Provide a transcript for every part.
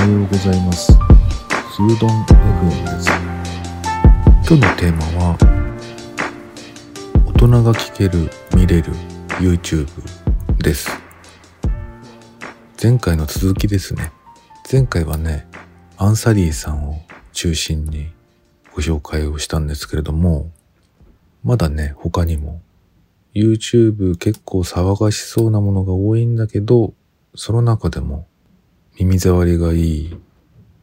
おはようございます。スードン FM です。今日のテーマは、大人が聞ける、見れる YouTube です。前回の続きですね。前回はね、アンサリーさんを中心にご紹介をしたんですけれども、まだね、他にも YouTube 結構騒がしそうなものが多いんだけど、その中でも耳障りがいい、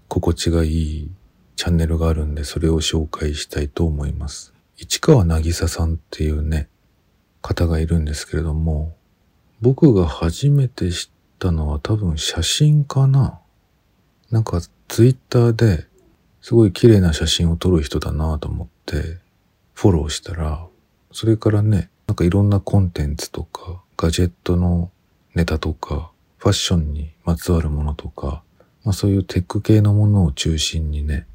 心地がいいチャンネルがあるんで、それを紹介したいと思います。市川なぎささんっていうね、方がいるんですけれども、僕が初めて知ったのは多分写真かななんかツイッターですごい綺麗な写真を撮る人だなと思ってフォローしたら、それからね、なんかいろんなコンテンツとか、ガジェットのネタとか、ファッションにまつわるものとか、まあそういうテック系のものを中心にね、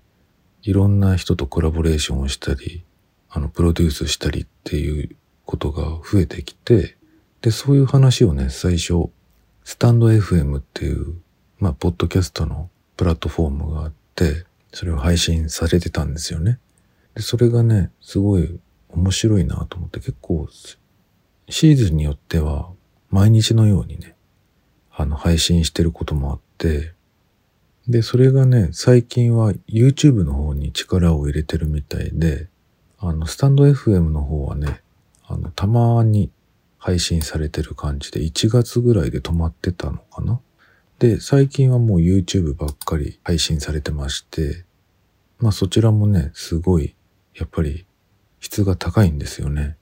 いろんな人とコラボレーションをしたり、あの、プロデュースしたりっていうことが増えてきて、で、そういう話をね、最初、スタンド FM っていう、まあ、ポッドキャストのプラットフォームがあって、それを配信されてたんですよね。で、それがね、すごい面白いなと思って結構、シーズンによっては毎日のようにね、あの、配信してることもあって、で、それがね、最近は YouTube の方に力を入れてるみたいで、あの、スタンド FM の方はね、あの、たまに配信されてる感じで、1月ぐらいで止まってたのかな？で、最近はもう YouTube ばっかり配信されてまして、まあそちらもね、すごい、やっぱり質が高いんですよね。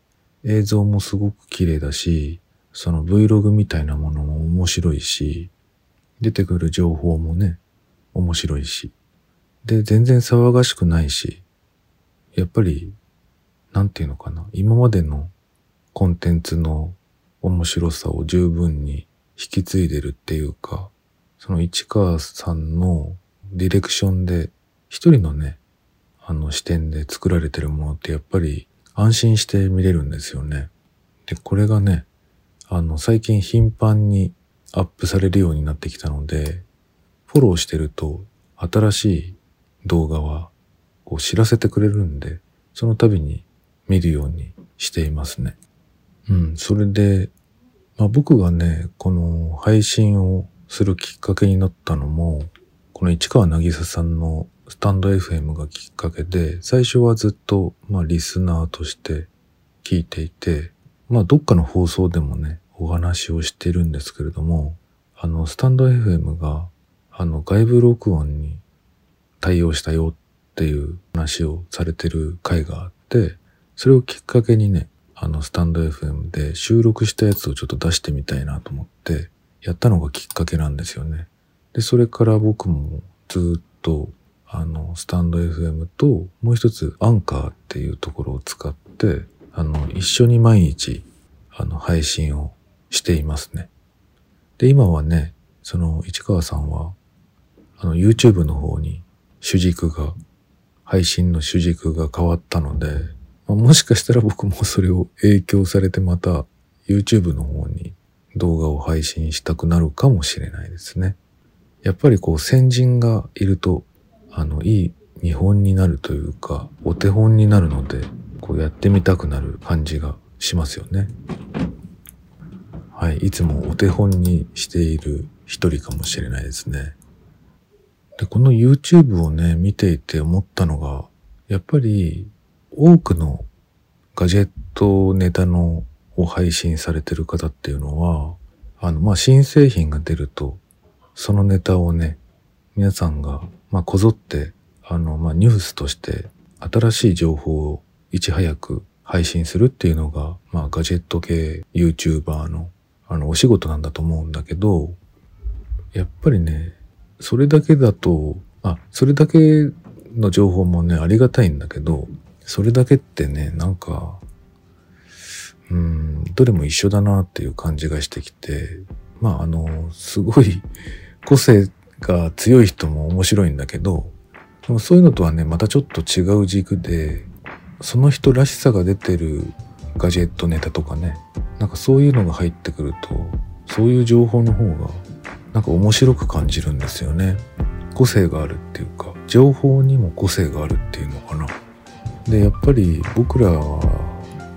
映像もすごく綺麗だし、その Vlog みたいなものも面白いし、出てくる情報もね、面白いし。で、全然騒がしくないし、やっぱり、なんていうのかな、今までのコンテンツの面白さを十分に引き継いでるっていうか、その市川さんのディレクションで一人のね、あの視点で作られてるものってやっぱり安心して見れるんですよね。で、これがね、あの最近頻繁にアップされるようになってきたので、フォローしてると新しい動画はこう知らせてくれるんで、その度に見るようにしていますね。うん、それで、まあ、僕がね、この配信をするきっかけになったのも、この市川なぎささんのスタンド FM がきっかけで、最初はずっと、まあ、リスナーとして聞いていて、まあ、どっかの放送でもね、お話をしてるんですけれども、あの、スタンド FM が、あの、外部録音に対応したよっていう話をされてる回があって、それをきっかけにね、あの、スタンド FM で収録したやつをちょっと出してみたいなと思って、やったのがきっかけなんですよね。で、それから僕もずっと、あの、スタンド FM と、もう一つ、アンカーっていうところを使って、一緒に毎日、あの、配信をしていますね。で、今はね、その、市川さんは、あの、YouTube の方に主軸が、配信の主軸が変わったので、まあもしかしたら僕もそれを影響されてまた YouTube の方に動画を配信したくなるかもしれないですね。やっぱりこう先人がいると、あの、いい見本になるというか、お手本になるので、こうやってみたくなる感じがしますよね。はい。いつもお手本にしている一人かもしれないですね。で、この YouTube をね、見ていて思ったのが、やっぱり多くのガジェットネタのを配信されてる方っていうのは、あの、まあ、新製品が出ると、そのネタをね、皆さんが、まあ、こぞって、あの、まあ、ニュースとして新しい情報をいち早く配信するっていうのが、まあ、ガジェット系 YouTuber の、あの、お仕事なんだと思うんだけど、やっぱりね、それだけだと、あ、それだけの情報もね、ありがたいんだけど、それだけってね、なんか、うん、どれも一緒だなっていう感じがしてきて、まあ、あの、すごい個性が強い人も面白いんだけど、でもそういうのとはね、またちょっと違う軸で、その人らしさが出てるガジェットネタとかね、なんかそういうのが入ってくると、そういう情報の方が、なんか面白く感じるんですよね。個性があるっていうか。情報にも個性があるっていうのかな。でやっぱり僕らは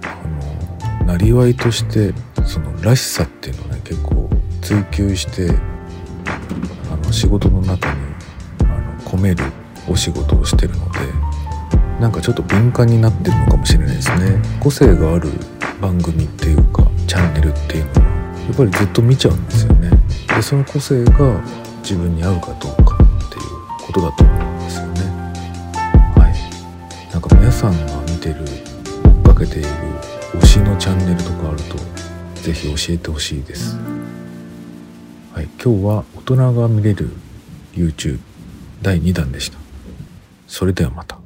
あのなりわいとしてそのらしさっていうのをね結構追求してあの仕事の中にあの込めるお仕事をしてるのでなんかちょっと敏感になってるのかもしれないですね。個性がある番組っていうかチャンネルっていうのはやっぱりずっと見ちゃうんですよね。でその個性が自分に合うかどうかっていうことだと思うんですよね。はい。なんか皆さんが見てる追っかけている推しのチャンネルとかあると是非教えてほしいです。はい。今日は大人が見れる YouTube 第2弾でした。それではまた。